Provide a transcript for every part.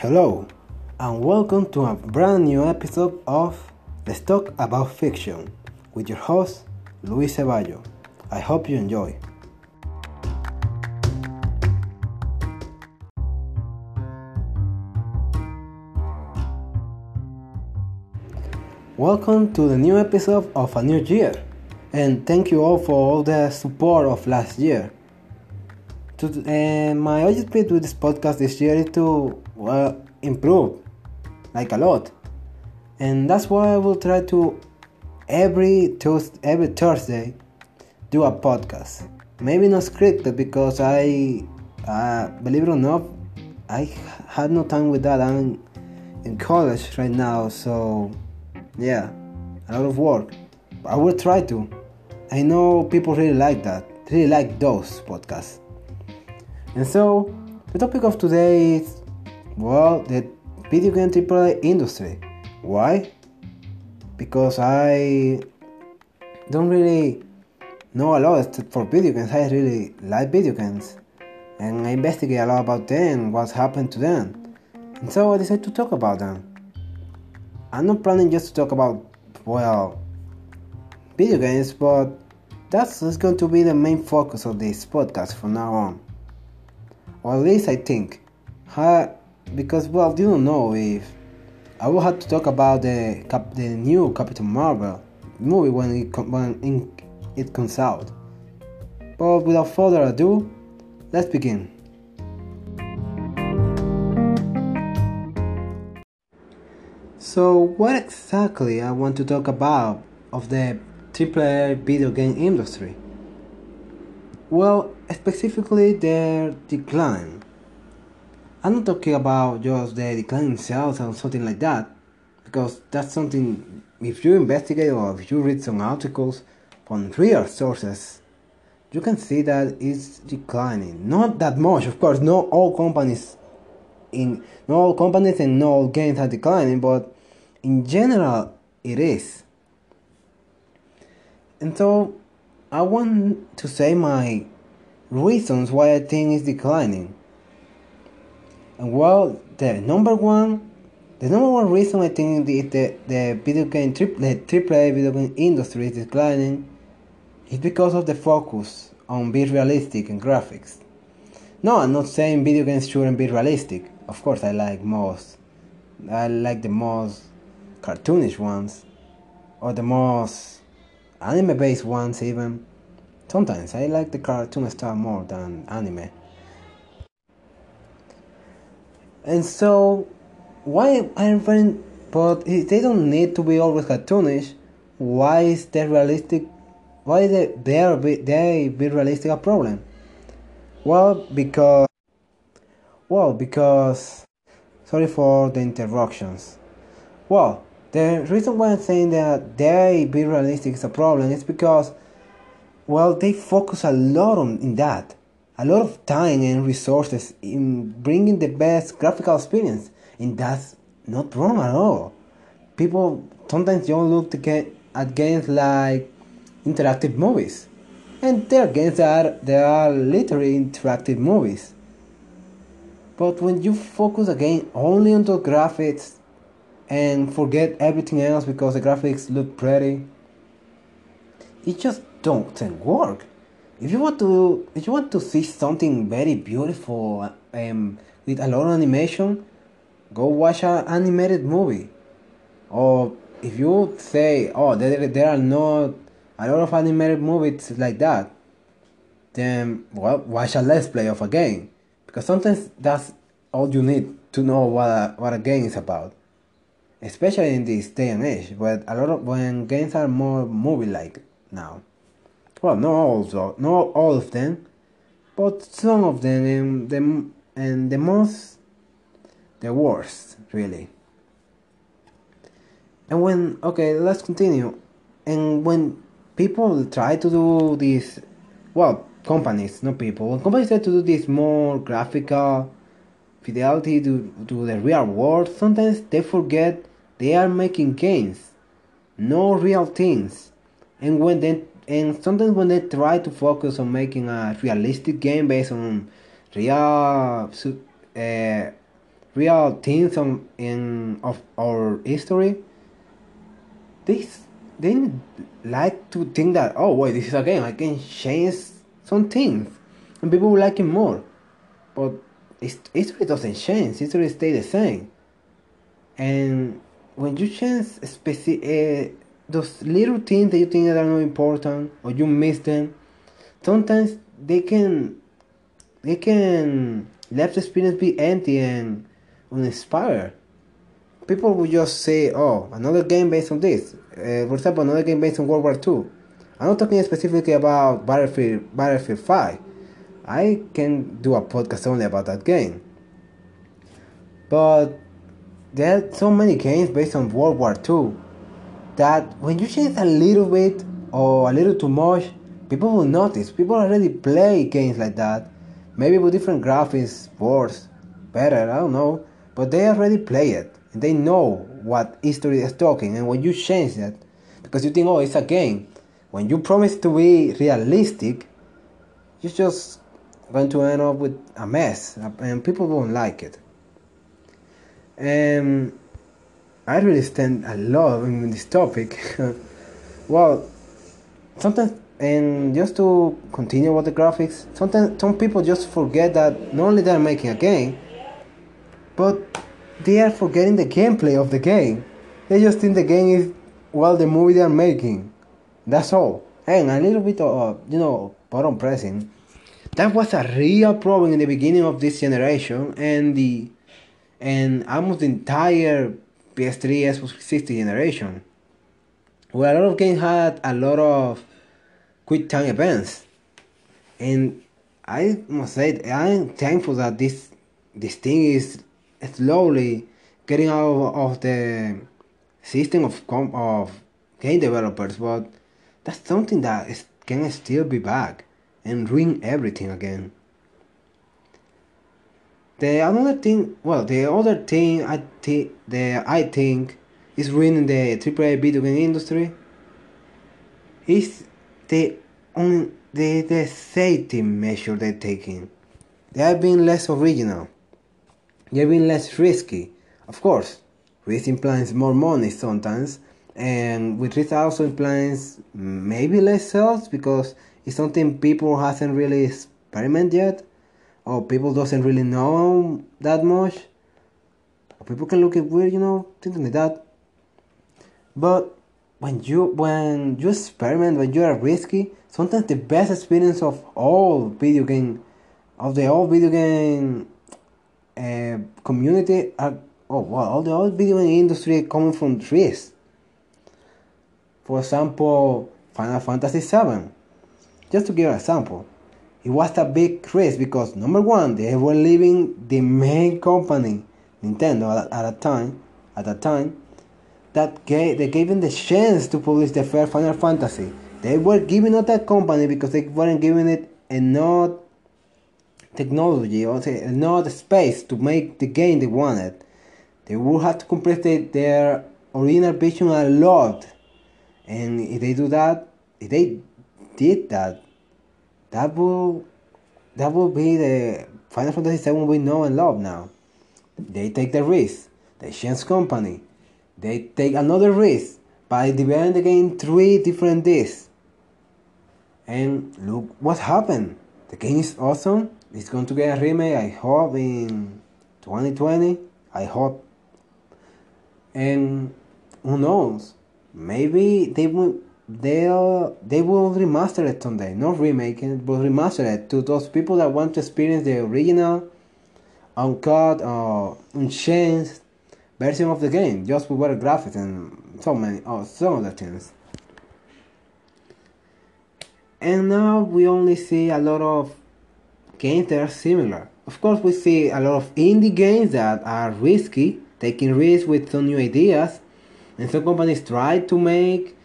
Hello, and welcome to a brand new episode of Let's Talk About Fiction with your host, Luis Ceballo. I hope you enjoy. Welcome to the new episode of a new year, and thank you all for all the support of last year. To, uh, my objective with this podcast this year is to well improve, like a lot, and that's why I will try to every Tuesday, every Thursday do a podcast. Maybe not scripted because I, uh, believe it or not, I had no time with that. I'm in college right now, so yeah, a lot of work. I will try to. I know people really like that, really like those podcasts. And so, the topic of today is, well, the video game AAA industry. Why? Because I don't really know a lot for video games. I really like video games. And I investigate a lot about them, what's happened to them. And so I decided to talk about them. I'm not planning just to talk about, well, video games, but that's going to be the main focus of this podcast from now on or at least I think. Because well, you don't know if I will have to talk about the Cap- the new Captain Marvel movie when it when it comes out. But without further ado, let's begin. So, what exactly I want to talk about of the AAA video game industry? Well, specifically their decline. I'm not talking about just the declining sales or something like that, because that's something, if you investigate or if you read some articles from real sources, you can see that it's declining. Not that much, of course, not all companies in not all companies and not all games are declining, but in general it is. And so I want to say my reasons why I think it's declining. And well, the number one, the number one reason I think the the, the video game the AAA video game industry is declining is because of the focus on being realistic and graphics. No, I'm not saying video games shouldn't be realistic. Of course, I like most. I like the most cartoonish ones, or the most anime based ones even. Sometimes I like the cartoon style more than anime. And so, why I'm finding, but they don't need to be always cartoonish. Why is that realistic? Why is they are they be realistic a problem? Well, because well because sorry for the interruptions. Well, the reason why I'm saying that they be realistic is a problem is because, well, they focus a lot on in that, a lot of time and resources in bringing the best graphical experience, and that's not wrong at all. People sometimes don't look at games like interactive movies, and there are games that are, they are literally interactive movies. But when you focus again only on the graphics and forget everything else because the graphics look pretty. It just doesn't work. If you want to, if you want to see something very beautiful um, with a lot of animation, go watch an animated movie. Or if you say, oh, there, there are not a lot of animated movies like that, then well, watch a let's play of a game because sometimes that's all you need to know what a, what a game is about especially in this day and age, where a lot of when games are more movie-like now. Well, not all, not all of them, but some of them, and the and the most, the worst, really. And when okay, let's continue. And when people try to do this, well, companies, not people, when companies try to do this more graphical fidelity to, to the real world, sometimes they forget they are making games, no real things. And when they and sometimes when they try to focus on making a realistic game based on real uh, real things on, in of our history, they they like to think that oh wait this is a game. I can change some things. And people will like it more, but history doesn't change. History stay the same, and when you change specific uh, those little things that you think that are not important or you miss them, sometimes they can they can let the experience be empty and uninspired. People will just say, "Oh, another game based on this." Uh, for example, another game based on World War II. I'm not talking specifically about Battlefield Battlefield 5. I can do a podcast only about that game. But there are so many games based on World War II that when you change a little bit or a little too much, people will notice. People already play games like that maybe with different graphics, worse, better, I don't know, but they already play it. And they know what history is talking, and when you change that, because you think, oh, it's a game, when you promise to be realistic, you're just going to end up with a mess, and people won't like it. And I really stand a lot in this topic. well, sometimes and just to continue with the graphics, sometimes some people just forget that not only they're making a game, but they are forgetting the gameplay of the game. They just think the game is well the movie they are making. That's all. And a little bit of uh, you know button pressing. That was a real problem in the beginning of this generation and the and almost the entire PS3 Xbox 360 generation. Where a lot of games had a lot of quick time events. And I must say, I'm thankful that this this thing is slowly getting out of the system of of game developers, but that's something that is, can still be back and ruin everything again. The another thing, well, the other thing I think the I think is ruining the AAA video game industry is the on the, the safety measure they're taking. They have been less original. They've been less risky. Of course, risk implies more money sometimes, and with risk also implies maybe less sales because it's something people hasn't really experimented yet, or people doesn't really know that much. Or people can look at weird, you know, things like that. But when you when you experiment when you are risky sometimes the best experience of all video game of the whole video game uh, community are oh wow, all the whole video game industry coming from risk for example final fantasy 7 just to give an example it was a big risk because number one they were leaving the main company nintendo at, at a time at that time that gave, they gave them the chance to publish the first Final Fantasy. They were giving up that company because they weren't giving it enough technology or enough space to make the game they wanted. They would have to complete their original vision a lot. And if they do that, if they did that, that will that will be the Final Fantasy 7 we know and love now. They take the risk. They change company. They take another risk by dividing the game three different discs. And look what happened. The game is awesome. It's going to get a remake, I hope, in 2020. I hope. And who knows? Maybe they will they'll they will remaster it someday. Not remake it, but remaster it to those people that want to experience the original uncut or unchanged version of the game, just with better graphics and so many, oh, some other things. And now we only see a lot of games that are similar. Of course, we see a lot of indie games that are risky, taking risks with some new ideas, and some companies try to make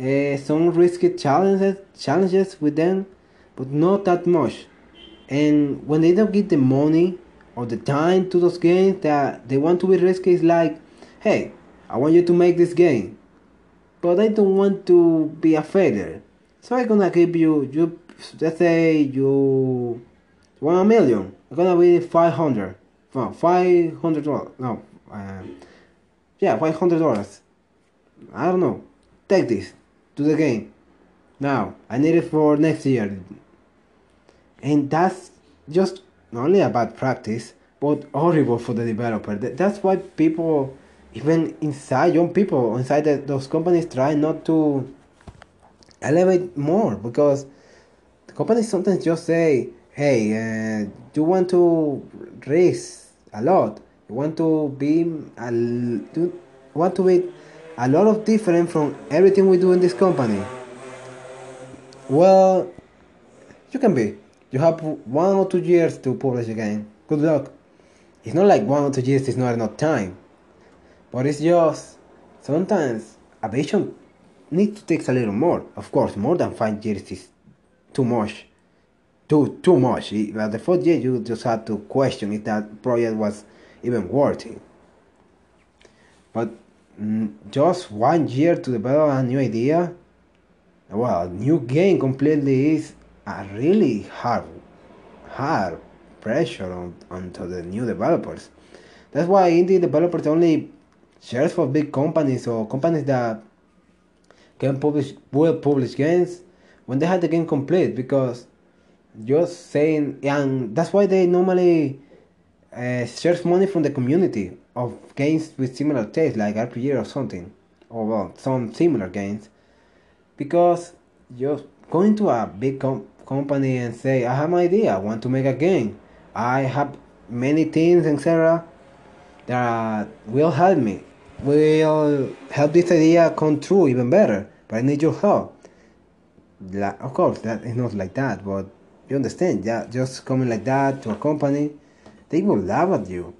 uh, some risky challenges challenges with them, but not that much. And when they don't get the money or the time to those games that they want to be risky it's like, hey, I want you to make this game, but I don't want to be a failure. So I'm gonna give you, you let's say you a million, I'm gonna be 500. well, five hundred dollars. No, uh, yeah, five hundred dollars. I don't know. Take this to the game. Now I need it for next year, and that's just not only a bad practice, but horrible for the developer. That's why people, even inside young people inside the, those companies, try not to elevate more because the companies sometimes just say, "Hey, uh, you want to raise a lot. You want to be a, you want to be a lot of different from everything we do in this company." Well, you can be. You have one or two years to publish again. Good luck. It's not like one or two years is not enough time. But it's just sometimes a vision needs to take a little more. Of course, more than five years is too much. Too too much. But the fourth year you just have to question if that project was even worth it. But just one year to develop a new idea, well, a new game completely is a really hard, hard pressure on onto the new developers. That's why indie developers only search for big companies or companies that can publish will publish games when they have the game complete because just saying and that's why they normally uh, search money from the community of games with similar taste like RPG or something or well some similar games because just going to a big com- company and say, I have an idea, I want to make a game. I have many things, etc. that will help me, will help this idea come true even better. But I need your help. Like, Of course, that is not like that, but you understand. Yeah, just coming like that to a company, they will laugh at you.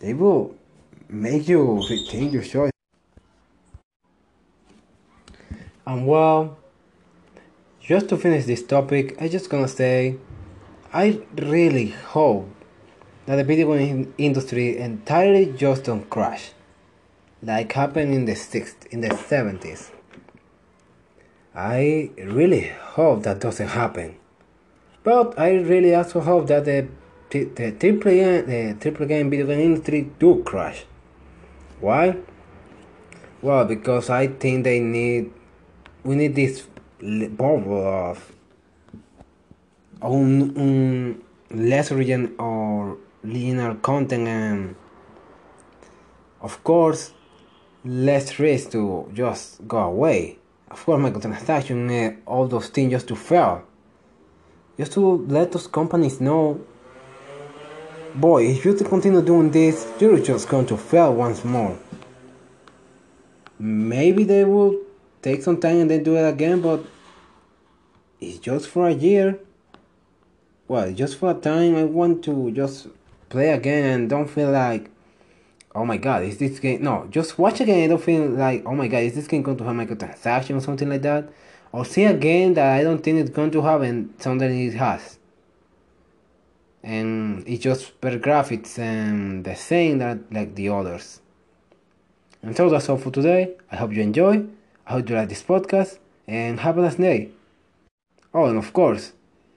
They will make you rethink your choice. And well, just to finish this topic, I just gonna say, I really hope that the video game industry entirely just don't crash, like happened in the 60s, in the 70s. I really hope that doesn't happen, but I really also hope that the the triple game, the triple game video game industry do crash. Why? Well, because I think they need we need this bubble of un, un less region or linear content and of course less risk to just go away of course microtransaction uh, all those things just to fail just to let those companies know boy if you continue doing this you're just going to fail once more maybe they will take some time and then do it again, but it's just for a year. Well, just for a time, I want to just play again and don't feel like, oh my god, is this game? No, just watch again and don't feel like, oh my god, is this game going to have like a microtransaction or something like that? Or see a game that I don't think it's going to have and suddenly it has. And it's just better graphics and the same that like the others. And so that's all for today. I hope you enjoy. I hope you like this podcast and have a nice day. Oh, and of course,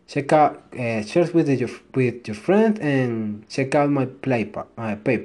check out uh, share with your with your friends and check out my play my PayPal.